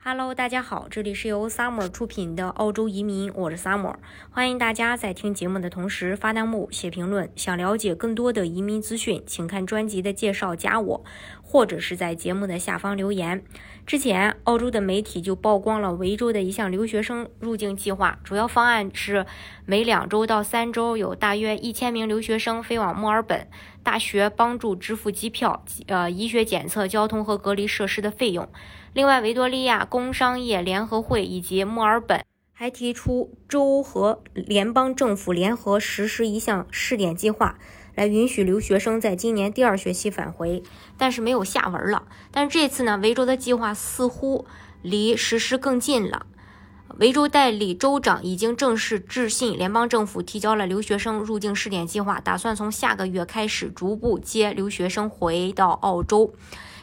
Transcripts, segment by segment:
Hello，大家好，这里是由 Summer 出品的澳洲移民，我是 Summer，欢迎大家在听节目的同时发弹幕、写评论。想了解更多的移民资讯，请看专辑的介绍，加我，或者是在节目的下方留言。之前，澳洲的媒体就曝光了维州的一项留学生入境计划，主要方案是每两周到三周有大约一千名留学生飞往墨尔本大学，帮助支付机票、呃医学检测、交通和隔离设施的费用。另外，维多利亚工商业联合会以及墨尔本还提出州和联邦政府联合实施一项试点计划，来允许留学生在今年第二学期返回，但是没有下文了。但是这次呢，维州的计划似乎离实施更近了。维州代理州长已经正式致信联邦政府，提交了留学生入境试点计划，打算从下个月开始逐步接留学生回到澳洲。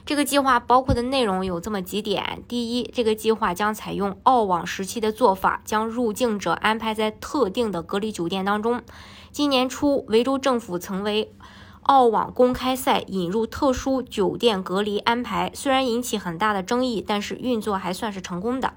这个计划包括的内容有这么几点：第一，这个计划将采用澳网时期的做法，将入境者安排在特定的隔离酒店当中。今年初，维州政府曾为澳网公开赛引入特殊酒店隔离安排，虽然引起很大的争议，但是运作还算是成功的。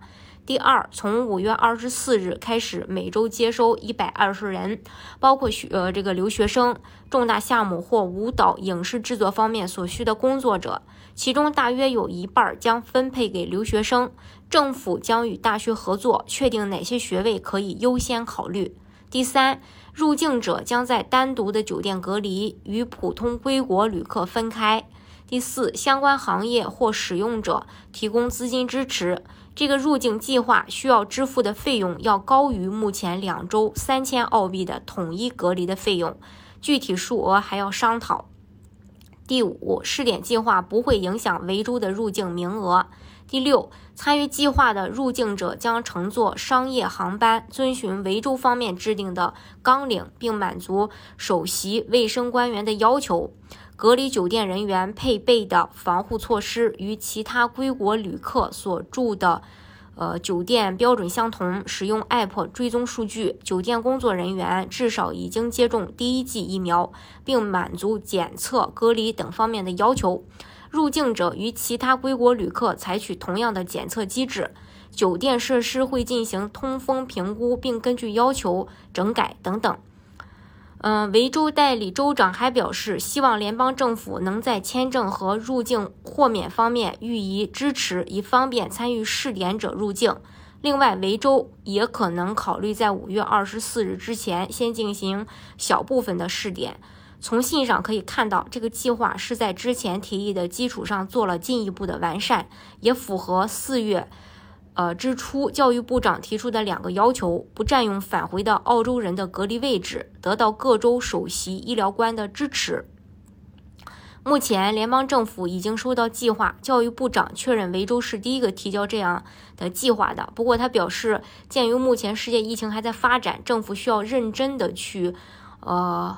第二，从五月二十四日开始，每周接收一百二十人，包括学呃这个留学生、重大项目或舞蹈、影视制作方面所需的工作者，其中大约有一半将分配给留学生。政府将与大学合作，确定哪些学位可以优先考虑。第三，入境者将在单独的酒店隔离，与普通归国旅客分开。第四，相关行业或使用者提供资金支持。这个入境计划需要支付的费用要高于目前两周三千澳币的统一隔离的费用，具体数额还要商讨。第五，试点计划不会影响维州的入境名额。第六，参与计划的入境者将乘坐商业航班，遵循维州方面制定的纲领，并满足首席卫生官员的要求。隔离酒店人员配备的防护措施与其他归国旅客所住的，呃酒店标准相同。使用 App 追踪数据，酒店工作人员至少已经接种第一剂疫苗，并满足检测、隔离等方面的要求。入境者与其他归国旅客采取同样的检测机制。酒店设施会进行通风评估，并根据要求整改等等。嗯，维州代理州长还表示，希望联邦政府能在签证和入境豁免方面予以支持，以方便参与试点者入境。另外，维州也可能考虑在五月二十四日之前先进行小部分的试点。从信上可以看到，这个计划是在之前提议的基础上做了进一步的完善，也符合四月。呃，之初教育部长提出的两个要求：不占用返回的澳洲人的隔离位置，得到各州首席医疗官的支持。目前，联邦政府已经收到计划，教育部长确认维州是第一个提交这样的计划的。不过，他表示，鉴于目前世界疫情还在发展，政府需要认真的去呃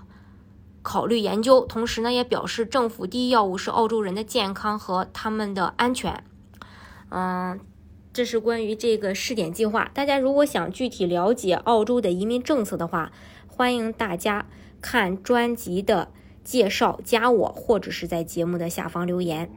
考虑研究。同时呢，也表示政府第一要务是澳洲人的健康和他们的安全。嗯。这是关于这个试点计划。大家如果想具体了解澳洲的移民政策的话，欢迎大家看专辑的介绍，加我或者是在节目的下方留言。